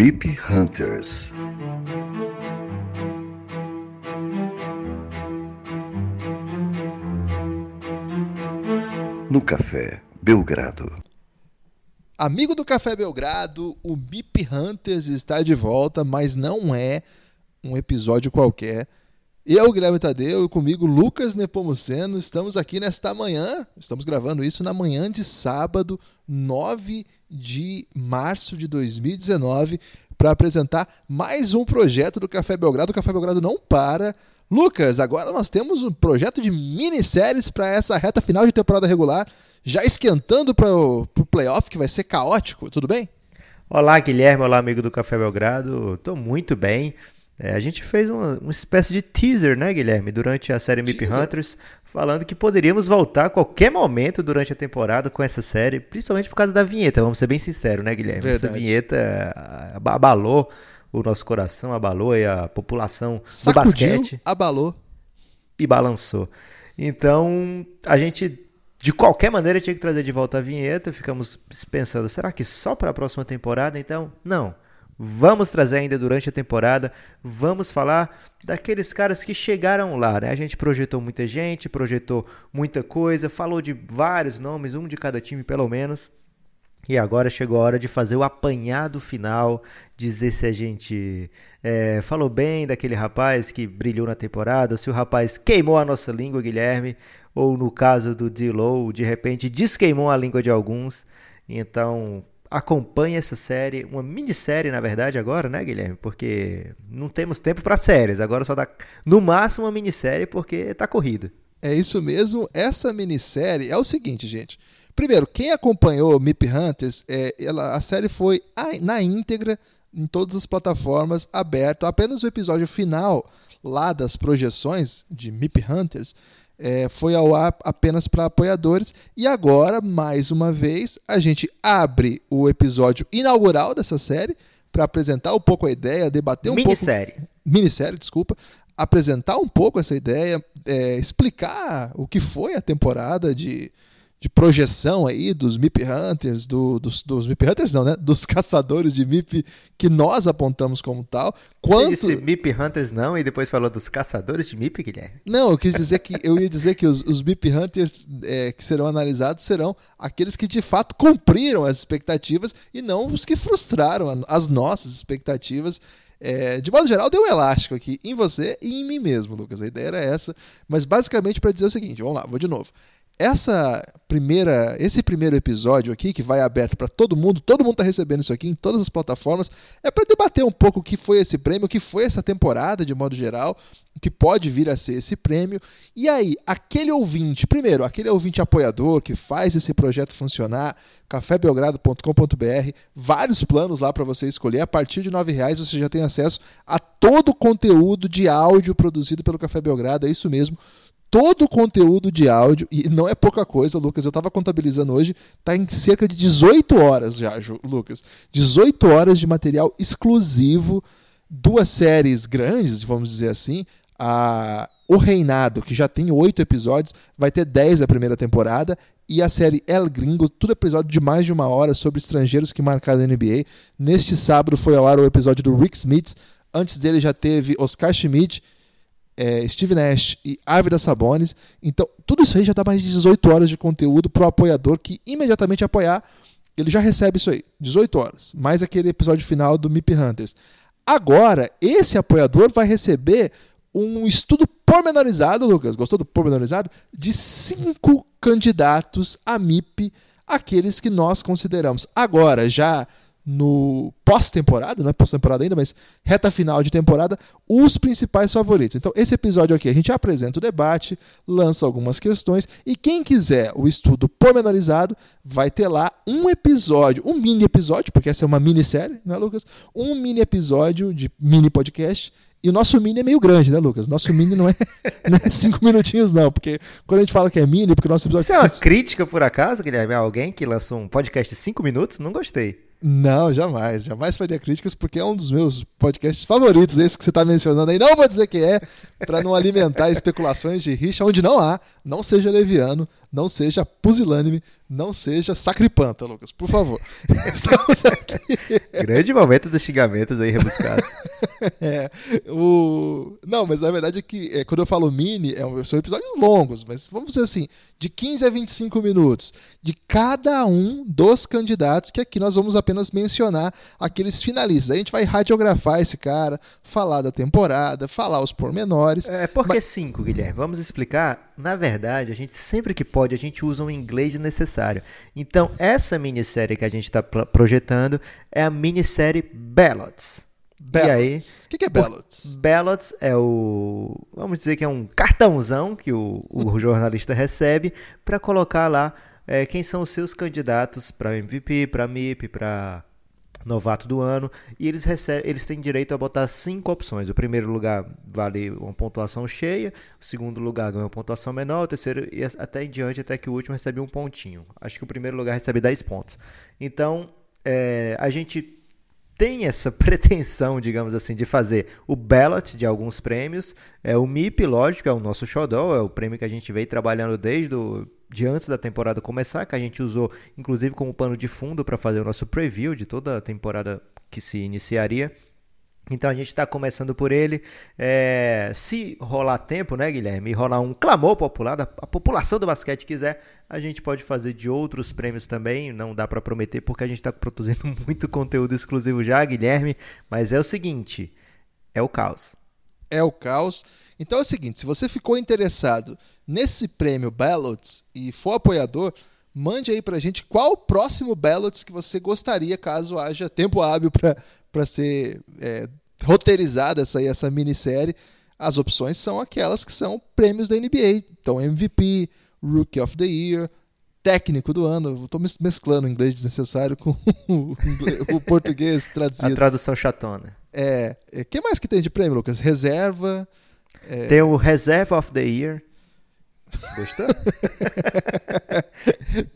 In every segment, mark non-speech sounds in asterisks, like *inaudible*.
MIP Hunters. No Café Belgrado. Amigo do Café Belgrado, o MIP Hunters está de volta, mas não é um episódio qualquer. Eu, Guilherme Tadeu, e comigo Lucas Nepomuceno, estamos aqui nesta manhã, estamos gravando isso na manhã de sábado, 9 de março de 2019, para apresentar mais um projeto do Café Belgrado. O Café Belgrado não para. Lucas, agora nós temos um projeto de minisséries para essa reta final de temporada regular, já esquentando para o playoff, que vai ser caótico. Tudo bem? Olá, Guilherme. Olá, amigo do Café Belgrado. Estou muito bem. É, a gente fez uma, uma, espécie de teaser, né, Guilherme, durante a série Mip Hunters, falando que poderíamos voltar a qualquer momento durante a temporada com essa série, principalmente por causa da vinheta, vamos ser bem sinceros, né, Guilherme? Verdade. Essa vinheta ah, abalou o nosso coração, abalou a população Sacudiu, do basquete. abalou. E balançou. Então, a gente de qualquer maneira tinha que trazer de volta a vinheta. Ficamos pensando, será que só para a próxima temporada? Então, não. Vamos trazer ainda durante a temporada, vamos falar daqueles caras que chegaram lá, né? A gente projetou muita gente, projetou muita coisa, falou de vários nomes, um de cada time pelo menos. E agora chegou a hora de fazer o apanhado final, dizer se a gente é, falou bem daquele rapaz que brilhou na temporada, se o rapaz queimou a nossa língua, Guilherme, ou no caso do D-Low, de repente desqueimou a língua de alguns. Então, acompanhe essa série, uma minissérie na verdade agora, né, Guilherme? Porque não temos tempo para séries, agora só dá no máximo uma minissérie porque tá corrido. É isso mesmo. Essa minissérie é o seguinte, gente. Primeiro, quem acompanhou Mip Hunters, é, ela, a série foi na íntegra em todas as plataformas aberto. Apenas o episódio final lá das projeções de Mip Hunters é, foi ao ar apenas para apoiadores. E agora, mais uma vez, a gente abre o episódio inaugural dessa série para apresentar um pouco a ideia, debater um Minissérie. pouco. Minissérie. desculpa. Apresentar um pouco essa ideia, é, explicar o que foi a temporada de de projeção aí dos MIP Hunters, do, dos, dos MIP Hunters não, né? Dos caçadores de MIP que nós apontamos como tal. Quanto... Você disse MIP Hunters não e depois falou dos caçadores de MIP, Guilherme? Não, eu quis dizer que eu ia dizer que os, os MIP Hunters é, que serão analisados serão aqueles que de fato cumpriram as expectativas e não os que frustraram as nossas expectativas. É, de modo geral, deu um elástico aqui em você e em mim mesmo, Lucas. A ideia era essa. Mas basicamente para dizer o seguinte: vamos lá, vou de novo essa primeira, esse primeiro episódio aqui, que vai aberto para todo mundo, todo mundo está recebendo isso aqui em todas as plataformas, é para debater um pouco o que foi esse prêmio, o que foi essa temporada de modo geral, o que pode vir a ser esse prêmio. E aí, aquele ouvinte, primeiro, aquele ouvinte apoiador que faz esse projeto funcionar, cafébelgrado.com.br, vários planos lá para você escolher. A partir de R$ reais você já tem acesso a todo o conteúdo de áudio produzido pelo Café Belgrado, é isso mesmo todo o conteúdo de áudio, e não é pouca coisa, Lucas, eu estava contabilizando hoje, está em cerca de 18 horas já, Lucas. 18 horas de material exclusivo, duas séries grandes, vamos dizer assim, a O Reinado, que já tem oito episódios, vai ter 10 a primeira temporada, e a série El Gringo, tudo episódio de mais de uma hora sobre estrangeiros que marcaram a NBA. Neste sábado foi ao ar o episódio do Rick Smith, antes dele já teve Oscar Schmidt, é, Steve Nash e Ávila Sabonis. Então, tudo isso aí já dá mais de 18 horas de conteúdo para o apoiador que imediatamente apoiar, ele já recebe isso aí, 18 horas, mais aquele episódio final do MIP Hunters. Agora, esse apoiador vai receber um estudo pormenorizado, Lucas, gostou do pormenorizado? De cinco candidatos a MIP, aqueles que nós consideramos agora já no pós-temporada, não é pós-temporada ainda, mas reta final de temporada, os principais favoritos. Então, esse episódio aqui, a gente apresenta o debate, lança algumas questões, e quem quiser o estudo pormenorizado, vai ter lá um episódio, um mini episódio, porque essa é uma minissérie, não é, Lucas? Um mini episódio de mini podcast e o nosso mini é meio grande, né, Lucas? Nosso mini não é, *laughs* não é cinco minutinhos, não. Porque quando a gente fala que é mini, porque o nosso episódio... Isso é uma *laughs* crítica, por acaso, Guilherme? Alguém que lançou um podcast de cinco minutos? Não gostei. Não, jamais. Jamais faria críticas, porque é um dos meus podcasts favoritos, esse que você está mencionando aí. Não vou dizer que é, para não alimentar *laughs* especulações de rixa onde não há. Não seja leviano. não seja pusilânime, não seja sacripanta, Lucas, por favor. *laughs* Estamos aqui. Grande momento dos xingamentos aí rebuscados. *laughs* é, o... Não, mas a verdade é que é, quando eu falo mini, é um, são episódios longos, mas vamos dizer assim, de 15 a 25 minutos, de cada um dos candidatos, que aqui nós vamos apenas mencionar aqueles finalistas. A gente vai radiografar esse cara, falar da temporada, falar os pormenores. É, por que mas... cinco, Guilherme? Vamos explicar. Na verdade, a gente sempre que pode, a gente usa o inglês necessário. Então, essa minissérie que a gente está projetando é a minissérie Ballots. Ballots. E aí, o que, que é Ballots? Ballots é o, vamos dizer que é um cartãozão que o, o *laughs* jornalista recebe para colocar lá é, quem são os seus candidatos para MVP, para MIP, para novato do ano, e eles recebem, eles têm direito a botar cinco opções. O primeiro lugar vale uma pontuação cheia, o segundo lugar ganha uma pontuação menor, o terceiro e até em diante, até que o último recebe um pontinho. Acho que o primeiro lugar recebe 10 pontos. Então, é, a gente tem essa *laughs* pretensão, digamos assim, de fazer o ballot de alguns prêmios. É, o MIP, lógico, é o nosso xodó, é o prêmio que a gente veio trabalhando desde o, de antes da temporada começar, que a gente usou inclusive como pano de fundo para fazer o nosso preview de toda a temporada que se iniciaria. Então a gente está começando por ele. É, se rolar tempo, né, Guilherme? E rolar um clamor popular, a população do basquete quiser, a gente pode fazer de outros prêmios também. Não dá para prometer porque a gente está produzindo *laughs* muito conteúdo exclusivo já, Guilherme. Mas é o seguinte: é o caos. É o caos. Então é o seguinte: se você ficou interessado nesse prêmio Ballots e for apoiador, mande aí pra gente qual o próximo Ballots que você gostaria, caso haja tempo hábil para ser é, roteirizada essa, essa minissérie. As opções são aquelas que são prêmios da NBA. Então, MVP, Rookie of the Year, técnico do ano. Estou mesclando o inglês desnecessário com *laughs* o, português traduzido. A tradução chatona. É. O é, que mais que tem de prêmio, Lucas? Reserva. É... Tem o Reserve of the Year. Gostou?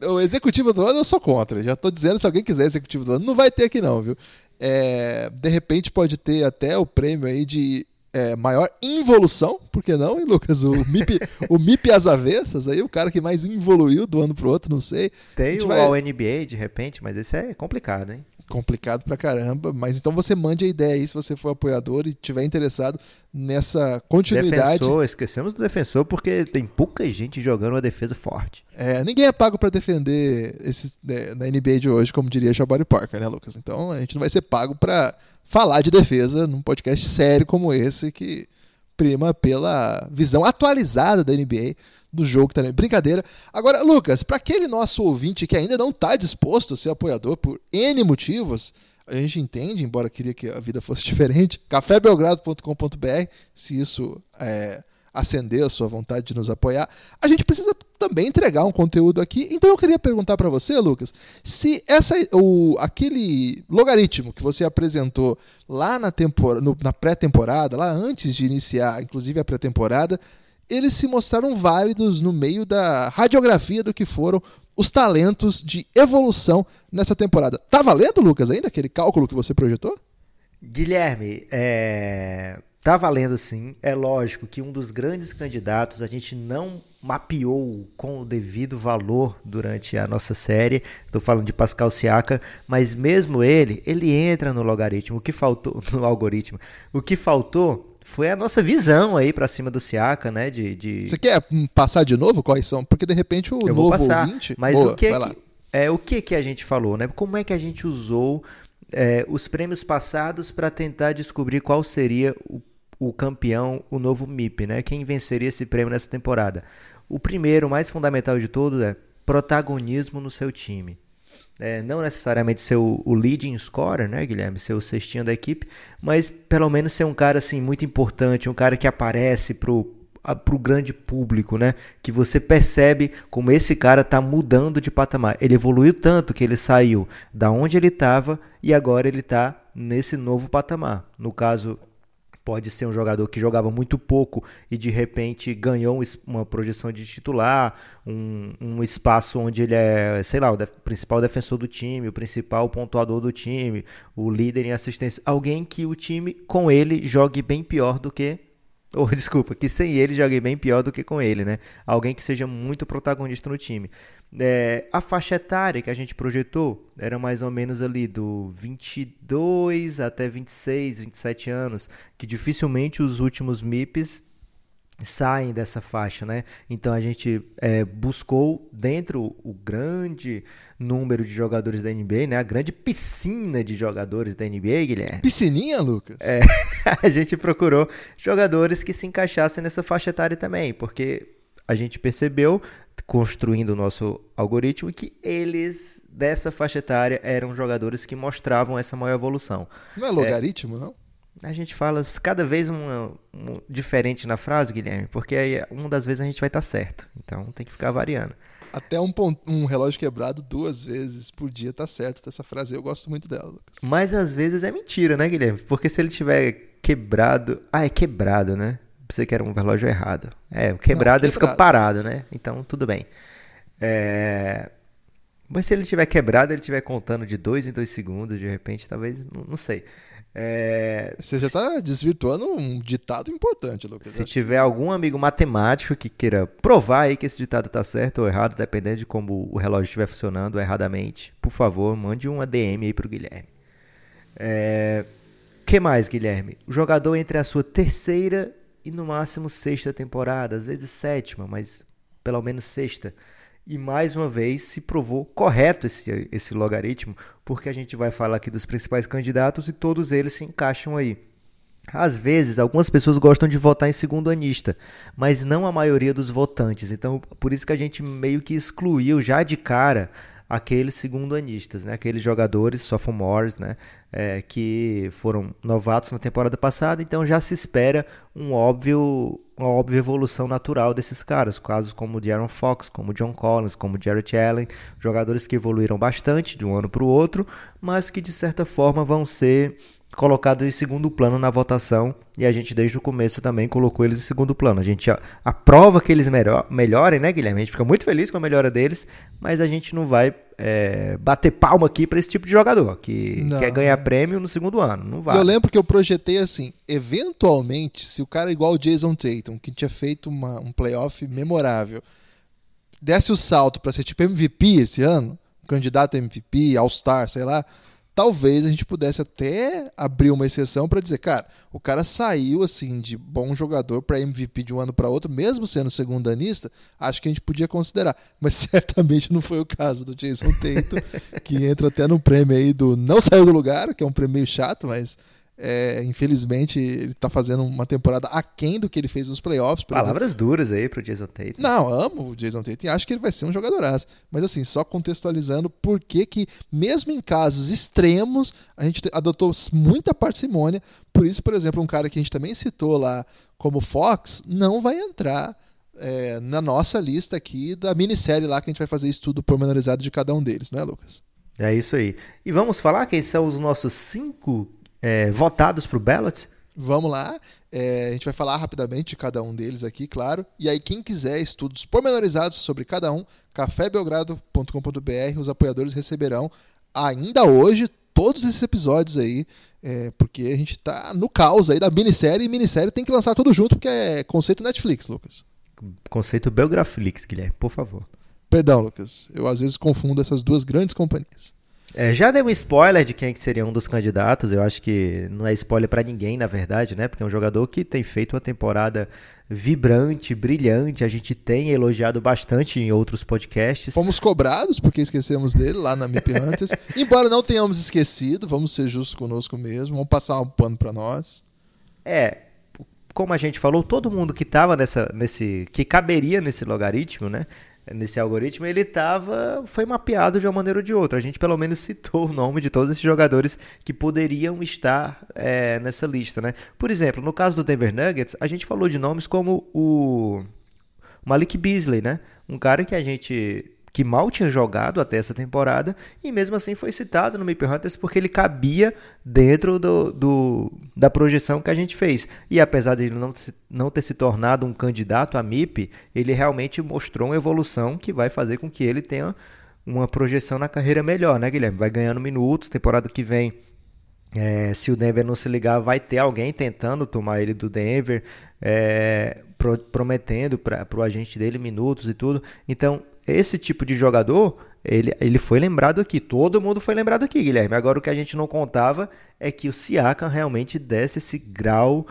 *laughs* o executivo do ano eu sou contra. Já estou dizendo, se alguém quiser executivo do ano, não vai ter aqui não, viu? É, de repente pode ter até o prêmio aí de é, maior involução, por que não, hein, Lucas? O MIP, o MIP às avessas aí, o cara que mais evoluiu do ano pro outro, não sei. Tem o vai... All NBA de repente, mas esse é complicado, hein? Complicado pra caramba, mas então você mande a ideia aí se você for apoiador e tiver interessado nessa continuidade. Defensor, esquecemos do defensor porque tem pouca gente jogando uma defesa forte. É, ninguém é pago para defender esse né, na NBA de hoje, como diria Jabari Parker, né, Lucas? Então a gente não vai ser pago para falar de defesa num podcast sério como esse que prima pela visão atualizada da NBA do jogo também. Brincadeira. Agora, Lucas, para aquele nosso ouvinte que ainda não está disposto a ser apoiador por N motivos, a gente entende, embora queria que a vida fosse *laughs* diferente, cafébelgrado.com.br, se isso é, acender a sua vontade de nos apoiar, a gente precisa também entregar um conteúdo aqui. Então eu queria perguntar para você, Lucas, se essa o aquele logaritmo que você apresentou lá na, na pré-temporada, lá antes de iniciar, inclusive a pré-temporada, eles se mostraram válidos no meio da radiografia do que foram os talentos de evolução nessa temporada. Tá valendo, Lucas, ainda aquele cálculo que você projetou? Guilherme, é... tá valendo sim. É lógico que um dos grandes candidatos a gente não mapeou com o devido valor durante a nossa série. Estou falando de Pascal Siaka, mas mesmo ele, ele entra no logaritmo. O que faltou *laughs* no algoritmo? O que faltou foi a nossa visão aí para cima do Siaka, né? De, de... Você quer passar de novo quais são? Porque de repente o Eu novo passar, ouvinte... Mas Boa, o que, que é o que que a gente falou, né? Como é que a gente usou é, os prêmios passados para tentar descobrir qual seria o, o campeão, o novo MIP, né? Quem venceria esse prêmio nessa temporada? O primeiro, mais fundamental de todos é protagonismo no seu time é, não necessariamente ser o, o, leading scorer, né, Guilherme, ser o cestinho da equipe, mas pelo menos ser um cara assim muito importante, um cara que aparece pro para o grande público, né? Que você percebe como esse cara está mudando de patamar. Ele evoluiu tanto que ele saiu da onde ele estava e agora ele está nesse novo patamar. No caso, Pode ser um jogador que jogava muito pouco e de repente ganhou uma projeção de titular, um, um espaço onde ele é, sei lá, o principal defensor do time, o principal pontuador do time, o líder em assistência. Alguém que o time com ele jogue bem pior do que ou *laughs* desculpa, que sem ele joguei bem pior do que com ele, né? Alguém que seja muito protagonista no time. É, a faixa etária que a gente projetou era mais ou menos ali do 22 até 26, 27 anos, que dificilmente os últimos MIPs saem dessa faixa, né? Então a gente é, buscou dentro o grande número de jogadores da NBA, né? A grande piscina de jogadores da NBA, Guilherme. Piscininha, Lucas? É, *laughs* a gente procurou jogadores que se encaixassem nessa faixa etária também, porque a gente percebeu, construindo o nosso algoritmo, que eles dessa faixa etária eram jogadores que mostravam essa maior evolução. Não é logaritmo, é, não? A gente fala cada vez uma, uma, diferente na frase, Guilherme, porque aí uma das vezes a gente vai estar tá certo. Então tem que ficar variando. Até um, ponto, um relógio quebrado duas vezes por dia tá certo. Essa frase eu gosto muito dela, Lucas. Mas às vezes é mentira, né, Guilherme? Porque se ele tiver quebrado. Ah, é quebrado, né? Pensei que era um relógio errado. É, quebrado Não, ele fica parado, né? Então tudo bem. É... Mas se ele tiver quebrado, ele estiver contando de dois em dois segundos, de repente, talvez. Não, não sei. É... Você já está desvirtuando um ditado importante, Lucas. Se tiver algum amigo matemático que queira provar aí que esse ditado está certo ou errado, dependendo de como o relógio estiver funcionando erradamente, por favor, mande uma DM aí para o Guilherme. É... que mais, Guilherme? O jogador entre a sua terceira e no máximo sexta temporada, às vezes sétima, mas pelo menos sexta. E mais uma vez se provou correto esse, esse logaritmo, porque a gente vai falar aqui dos principais candidatos e todos eles se encaixam aí. Às vezes, algumas pessoas gostam de votar em segundo anista, mas não a maioria dos votantes. Então, por isso que a gente meio que excluiu já de cara aqueles segundo anistas, né? aqueles jogadores sophomores, né? É, que foram novatos na temporada passada, então já se espera um óbvio, uma óbvia evolução natural desses caras, casos como o de Aaron Fox, como o John Collins, como o Jarrett Allen, jogadores que evoluíram bastante de um ano para o outro, mas que de certa forma vão ser colocados em segundo plano na votação e a gente desde o começo também colocou eles em segundo plano. A gente aprova que eles melhor, melhorem, né, Guilherme? A gente fica muito feliz com a melhora deles, mas a gente não vai é, bater palma aqui para esse tipo de jogador que não, quer ganhar é. prêmio no segundo ano. Não vai. Eu lembro que eu projetei assim: eventualmente, se o cara é igual o Jason Tatum, que tinha feito uma, um playoff memorável, desse o salto para ser tipo MVP esse ano, candidato a MVP, All-Star, sei lá talvez a gente pudesse até abrir uma exceção para dizer, cara, o cara saiu assim de bom jogador para MVP de um ano para outro, mesmo sendo segundo anista, acho que a gente podia considerar, mas *laughs* certamente não foi o caso do Jason Tatum, que entra até no prêmio aí do não saiu do lugar, que é um prêmio meio chato, mas é, infelizmente, ele tá fazendo uma temporada aquém do que ele fez nos playoffs. Palavras exemplo. duras aí pro Jason Tatum. Não, amo o Jason Tatum e acho que ele vai ser um jogadoraço. Mas assim, só contextualizando por que que, mesmo em casos extremos, a gente adotou muita parcimônia. Por isso, por exemplo, um cara que a gente também citou lá como Fox, não vai entrar é, na nossa lista aqui da minissérie lá que a gente vai fazer estudo pormenorizado de cada um deles, não é, Lucas? É isso aí. E vamos falar quem são os nossos cinco é, votados para o ballot? Vamos lá. É, a gente vai falar rapidamente de cada um deles aqui, claro. E aí, quem quiser estudos pormenorizados sobre cada um, cafébelgrado.com.br, os apoiadores receberão ainda hoje todos esses episódios aí, é, porque a gente tá no caos aí da minissérie, e minissérie tem que lançar tudo junto, porque é conceito Netflix, Lucas. Conceito Belgraflix, Guilherme, por favor. Perdão, Lucas. Eu às vezes confundo essas duas grandes companhias. É, já dei um spoiler de quem que seria um dos candidatos. Eu acho que não é spoiler para ninguém, na verdade, né? Porque é um jogador que tem feito uma temporada vibrante, brilhante. A gente tem elogiado bastante em outros podcasts. Fomos cobrados porque esquecemos dele lá na MIP Hunters. *laughs* Embora não tenhamos esquecido, vamos ser justos conosco mesmo. Vamos passar um pano para nós. É, como a gente falou, todo mundo que estava nessa, nesse, que caberia nesse logaritmo, né? nesse algoritmo, ele tava, foi mapeado de uma maneira ou de outra. A gente pelo menos citou o nome de todos esses jogadores que poderiam estar é, nessa lista, né? Por exemplo, no caso do Denver Nuggets, a gente falou de nomes como o Malik Beasley, né? Um cara que a gente que mal tinha jogado até essa temporada e mesmo assim foi citado no Maple Hunters porque ele cabia dentro do, do, da projeção que a gente fez. E apesar de ele não, não ter se tornado um candidato a MIP, ele realmente mostrou uma evolução que vai fazer com que ele tenha uma projeção na carreira melhor, né, Guilherme? Vai ganhando minutos, temporada que vem É, se o Denver não se ligar, vai ter alguém tentando tomar ele do Denver, é, pro, prometendo para o agente dele minutos e tudo. Então, esse tipo de jogador, ele, ele foi lembrado aqui. Todo mundo foi lembrado aqui, Guilherme. Agora, o que a gente não contava é que o Siakam realmente desse esse grau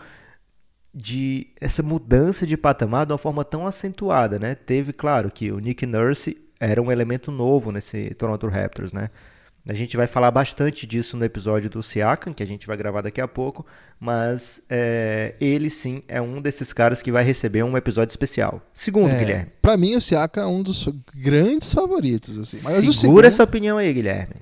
de essa mudança de patamar de uma forma tão acentuada, né? Teve, claro, que o Nick Nurse era um elemento novo nesse Toronto Raptors, né? A gente vai falar bastante disso no episódio do Siakam, que a gente vai gravar daqui a pouco, mas é, ele sim é um desses caras que vai receber um episódio especial. Segundo, É, Guilherme. Pra mim, o Siaka é um dos grandes favoritos. Assim. Mas Segura segundo, essa opinião aí, Guilherme.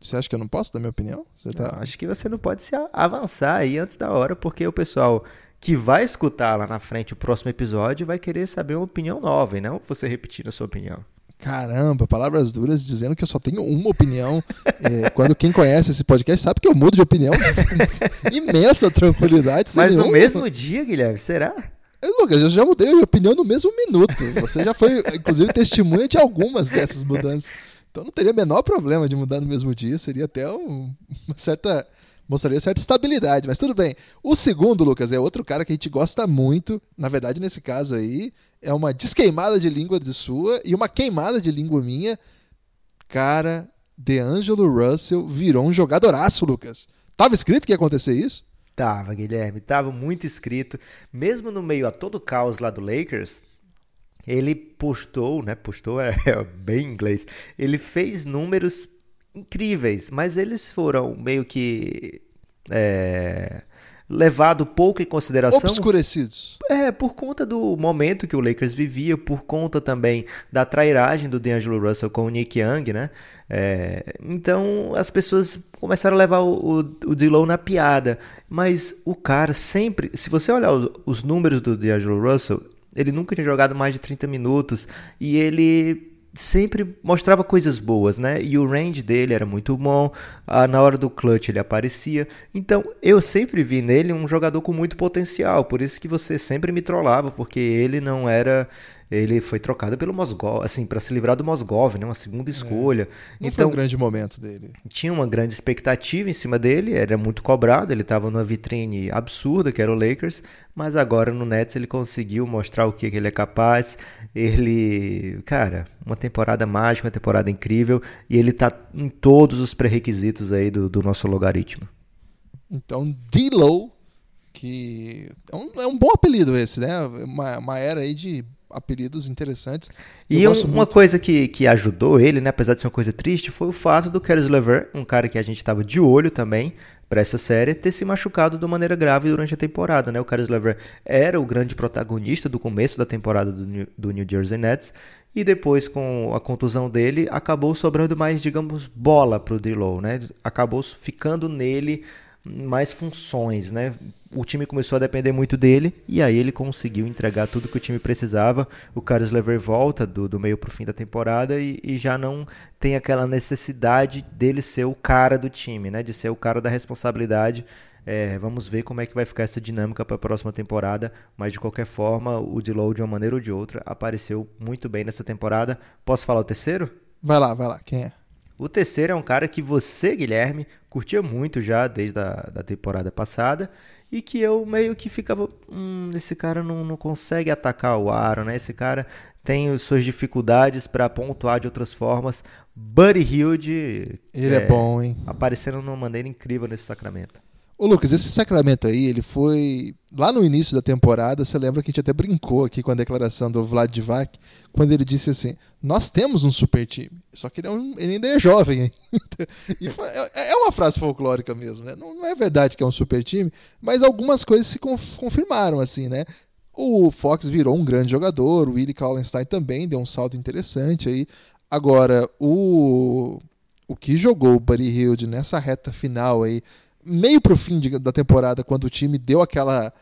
Você acha que eu não posso dar minha opinião? Tá... Acho que você não pode se avançar aí antes da hora, porque o pessoal que vai escutar lá na frente o próximo episódio vai querer saber uma opinião nova e não você repetindo a sua opinião. Caramba, palavras duras dizendo que eu só tenho uma opinião. *laughs* É, quando quem conhece esse podcast sabe que eu mudo de opinião com *laughs* imensa tranquilidade. Mas no nenhum- mesmo dia, Guilherme, será? Lucas, eu já mudei de opinião no mesmo minuto. Você já foi, inclusive, testemunha de algumas dessas mudanças. Então não teria o menor problema de mudar no mesmo dia. Seria até um- uma certa. Mostraria certa estabilidade, mas tudo bem. O segundo, Lucas, é outro cara que a gente gosta muito. Na verdade, nesse caso aí, é uma desqueimada de língua de sua e uma queimada de língua minha. Cara, DeAngelo Russell virou um jogadoraço, Lucas. Tava escrito que ia acontecer isso? Tava, Guilherme, tava muito escrito. Mesmo no meio a todo o caos lá do Lakers, ele postou, né? Postou é, *laughs* é bem inglês. Ele fez números incríveis, mas eles foram meio que é, levado pouco em consideração. Obscurecidos. É, por conta do momento que o Lakers vivia, por conta também da trairagem do D'Angelo Russell com o Nick Young, né? É, então as pessoas começaram a levar o, o, o D'Lo na piada. Mas o cara sempre, se você olhar os, os números do D'Angelo Russell, ele nunca tinha jogado mais de 30 minutos e ele sempre mostrava coisas boas, né? E o range dele era muito bom, ah, na hora do clutch ele aparecia. Então, eu sempre vi nele um jogador com muito potencial, por isso que você sempre me trollava, porque ele não era ele foi trocado pelo Mosgov, assim, para se livrar do Mosgov, né? Uma segunda escolha. Não foi então, um grande momento dele. tinha uma grande expectativa em cima dele, era muito cobrado, ele estava numa vitrine absurda, que era o Lakers, mas agora no Nets ele conseguiu mostrar o que, que ele é capaz. Ele, cara, uma temporada mágica, uma temporada incrível, e ele tá em todos os pré-requisitos aí do, do nosso logaritmo. Então, D-Low, que é um, é um bom apelido esse, né? Uma, uma era aí de apelidos interessantes. E um- uma coisa que, que ajudou ele, né, apesar de ser uma coisa triste, foi o fato do Caris LeVert, um cara que a gente estava de olho também para essa série, ter se machucado de maneira grave durante a temporada. Né? O Caris LeVert era o grande protagonista do começo da temporada do New, do New Jersey Nets e depois com a contusão dele acabou sobrando mais, digamos, bola para o D'Lo, né? Acabou ficando nele mais funções, né? O time começou a depender muito dele e aí ele conseguiu entregar tudo que o time precisava. O Carlos Lever volta do, do meio pro fim da temporada e, e já não tem aquela necessidade dele ser o cara do time, né? De ser o cara da responsabilidade. É, vamos ver como é que vai ficar essa dinâmica para a próxima temporada, mas de qualquer forma, o Dilow, de uma maneira ou de outra, apareceu muito bem nessa temporada. Posso falar o terceiro? Vai lá, vai lá. Quem é? O terceiro é um cara que você, Guilherme, curtia muito já desde a da temporada passada e que eu meio que ficava, hum, esse cara não, não consegue atacar o aro, né? Esse cara tem as suas dificuldades para pontuar de outras formas. Buddy Hilde Ele é, bom, hein? aparecendo de uma maneira incrível nesse Sacramento. Ô Lucas, esse Sacramento aí, ele foi. Lá no início da temporada, você lembra que a gente até brincou aqui com a declaração do Vlad Divac, quando ele disse assim: Nós temos um super time, só que ele, é um- ele ainda é jovem *laughs* foi- é, é uma frase folclórica mesmo, né? Não, não é verdade que é um super time, mas algumas coisas se conf- confirmaram, assim, né? O Fox virou um grande jogador, o Willie Kallenstein também deu um salto interessante aí. Agora, o, o que jogou o Buddy Hilde nessa reta final aí, meio pro fim de- da temporada, quando o time deu aquela.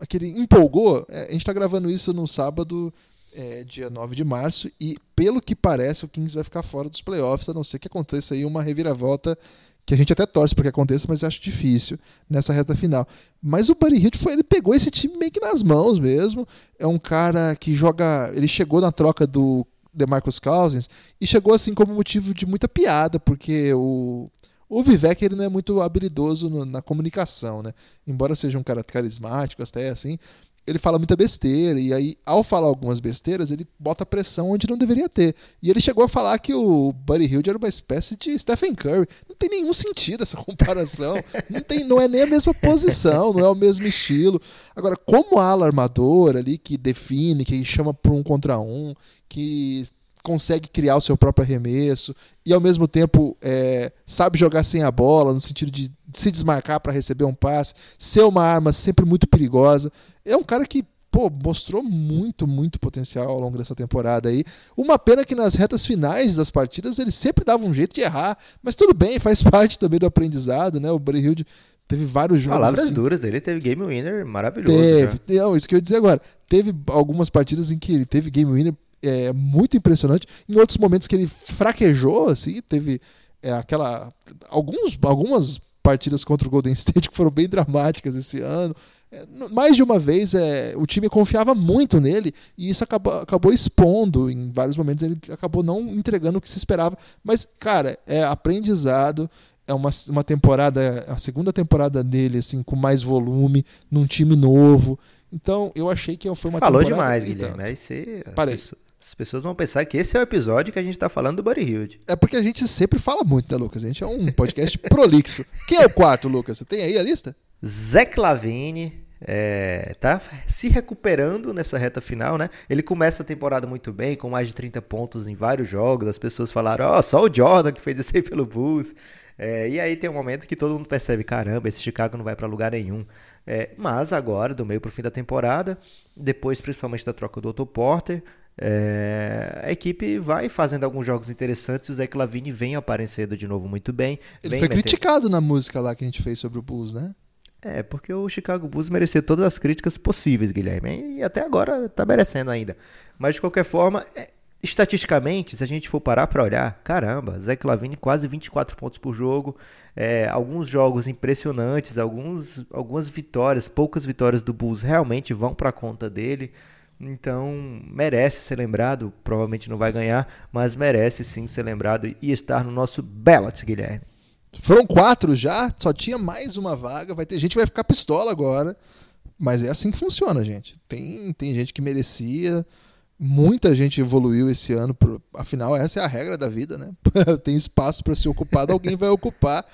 aquele empolgou, é, a gente tá gravando isso no sábado, é, dia 9 de março, e pelo que parece, o Kings vai ficar fora dos playoffs, a não ser que aconteça aí uma reviravolta que a gente até torce para que aconteça, mas acho difícil nessa reta final. Mas o Buddy Hield foi, ele pegou esse time meio que nas mãos mesmo. É um cara que joga, ele chegou na troca do DeMarcus Cousins e chegou assim como motivo de muita piada, porque o O Vivek ele não é muito habilidoso no, na comunicação, né? Embora seja um cara carismático, até assim, ele fala muita besteira, e aí, ao falar algumas besteiras, ele bota pressão onde não deveria ter. E ele chegou a falar que o Buddy Hilde era uma espécie de Stephen Curry. Não tem nenhum sentido essa *laughs* comparação. não, tem, não é nem a mesma posição, não é o mesmo estilo. Agora, como ala armador ali, que define, que chama para um contra um, que consegue criar o seu próprio arremesso e ao mesmo tempo é, sabe jogar sem a bola, no sentido de se desmarcar para receber um passe, ser uma arma sempre muito perigosa. É um cara que pô, mostrou muito, muito potencial ao longo dessa temporada aí. Uma pena que nas retas finais das partidas ele sempre dava um jeito de errar, mas tudo bem, faz *laughs* parte também do aprendizado, né? O Hield teve vários jogos. Palavras assim. duras, ele teve game winner maravilhoso. Teve, não, isso que eu ia dizer agora. Teve algumas partidas em que ele teve game winner é, muito impressionante. Em outros momentos que ele fraquejou, assim, teve é, aquela. Alguns, algumas partidas contra o Golden *laughs* State que foram bem dramáticas esse ano. É, mais de uma vez é, o time confiava muito nele e isso acabou, acabou expondo. Em vários momentos ele acabou não entregando o que se esperava. Mas, cara, é aprendizado. É uma, uma temporada, a segunda temporada dele, assim, com mais volume, num time novo. Então, eu achei que foi uma Falou temporada. demais, Guilherme. Aí você. Parei. As pessoas vão pensar que esse é o episódio que a gente tá falando do Buddy Hilde. É porque a gente sempre fala muito, né, Lucas? A gente é um podcast *laughs* prolixo. Quem é o quarto, Lucas? Você tem aí a lista? Zach Lavine é, tá se recuperando nessa reta final, né? Ele começa a temporada muito bem, com mais de 30 pontos em vários jogos. As pessoas falaram, ó, oh, só o Jordan que fez isso aí pelo Bulls. É, e aí tem um momento que todo mundo percebe, caramba, esse Chicago não vai para lugar nenhum. É, mas agora, do meio pro fim da temporada, depois principalmente da troca do Otto Porter, é, a equipe vai fazendo alguns jogos interessantes. O Zé Lavine vem aparecendo de novo muito bem. Ele foi criticado na música lá que a gente fez sobre o Bulls, né? É, porque o Chicago Bulls merecia todas as críticas possíveis, Guilherme. E até agora tá merecendo ainda. Mas de qualquer forma, é, estatisticamente, se a gente for parar para olhar, caramba, Zé Lavine quase 24 pontos por jogo. É, alguns jogos impressionantes, alguns, algumas vitórias, poucas vitórias do Bulls realmente vão para conta dele. Então, merece ser lembrado. Provavelmente não vai ganhar, mas merece sim ser lembrado e estar no nosso ballot, Guilherme. Foram quatro já, só tinha mais uma vaga. Vai ter gente que vai ficar pistola agora. Mas é assim que funciona, gente. Tem, tem gente que merecia. Muita gente evoluiu esse ano. Por, afinal, essa é a regra da vida, né? *laughs* tem espaço para ser ocupado, alguém vai ocupar.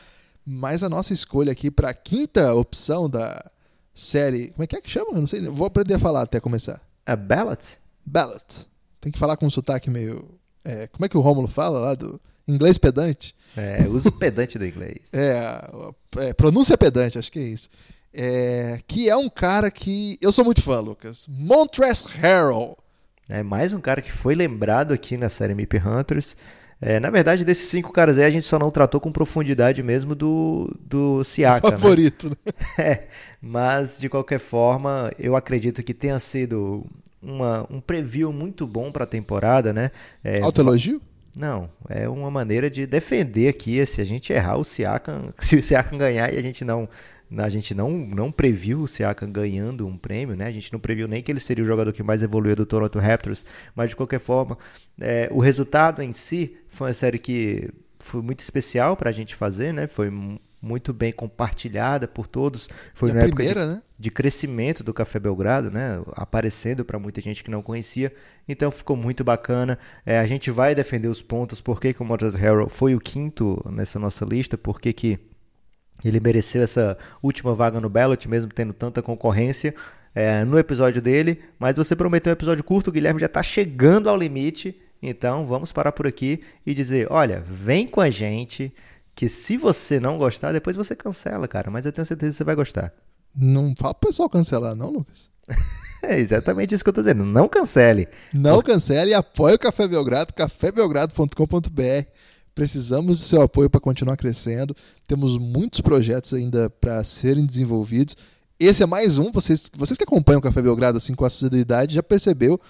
Mas a nossa escolha aqui para a quinta opção da série. Como é que é que chama? Eu não sei. Vou aprender a falar até começar. A ballot? Ballot. Tem que falar com um sotaque meio. É, como é que o Rômulo fala lá do inglês pedante? É, uso pedante do inglês. *laughs* é, é, pronúncia pedante, acho que é isso. É, que é um cara que eu sou muito fã, Lucas. Montrezl Harrell. É mais um cara que foi lembrado aqui na série Mip Hunters. É, na verdade, desses cinco caras aí, a gente só não tratou com profundidade mesmo do, do Siaka. Né? Favorito, né? né? *laughs* É, mas, de qualquer forma, eu acredito que tenha sido uma, um preview muito bom para a temporada, né? É, Autoelogio? Não, é uma maneira de defender aqui, se a gente errar o Siakam, *laughs* se o Siakam ganhar e a gente não a gente não, não previu o Siakam ganhando um prêmio, né? A gente não previu nem que ele seria o jogador que mais evoluiu do Toronto Raptors, mas de qualquer forma, é, o resultado em si foi uma série que foi muito especial para a gente fazer, né? Foi muito bem compartilhada por todos. Foi na primeira, de, né? De crescimento do Café Belgrado, né? Aparecendo para muita gente que não conhecia. Então ficou muito bacana. É, a gente vai defender os pontos. Por que, que o Montrezl Harrell foi o quinto nessa nossa lista? Por que, que ele mereceu essa última vaga no ballot, mesmo tendo tanta concorrência é, no episódio dele. Mas você prometeu um episódio curto, o Guilherme já está chegando ao limite. Então vamos parar por aqui e dizer: olha, vem com a gente que se você não gostar, depois você cancela, cara. Mas eu tenho certeza que você vai gostar. Não fala pro pessoal cancelar, não, Lucas. *laughs* é exatamente isso que eu tô dizendo. Não cancele. Não Porque... cancele e apoie o Café Belgrado, cafébelgrado.com.br. Precisamos do seu apoio para continuar crescendo. Temos muitos projetos ainda para serem desenvolvidos. Esse é mais um. Vocês, vocês que acompanham o Café Belgrado assim com assiduidade já percebeu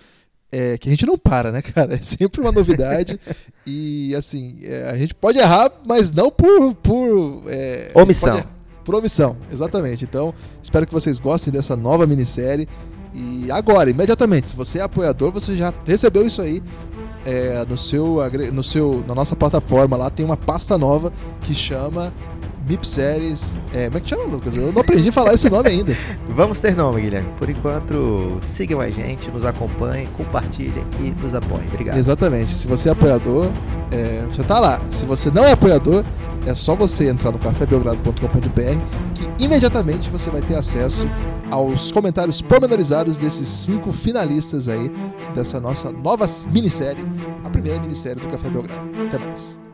é, que a gente não para, né, *laughs* cara? É sempre uma novidade. e, assim, é, a gente pode errar, mas não por. por é, omissão. Pode, por omissão, exatamente. Então, espero que vocês gostem dessa nova minissérie. E agora, imediatamente, se você é apoiador, você já recebeu isso aí. é, no seu, no seu, na nossa plataforma lá tem uma pasta nova que chama MIP Séries. É, como é que chama, Lucas? Eu não aprendi a falar esse nome ainda. *laughs* Vamos ter nome, Guilherme. Por enquanto, sigam a gente, nos acompanhem, compartilhem e nos apoiem. Obrigado. Exatamente. Se você é apoiador, é, já tá lá. Se você não é apoiador, é só você entrar no cafébelgrado.com.br que imediatamente você vai ter acesso aos comentários pormenorizados desses cinco finalistas aí dessa nossa nova minissérie, a primeira minissérie do Café Belgrado. Até mais.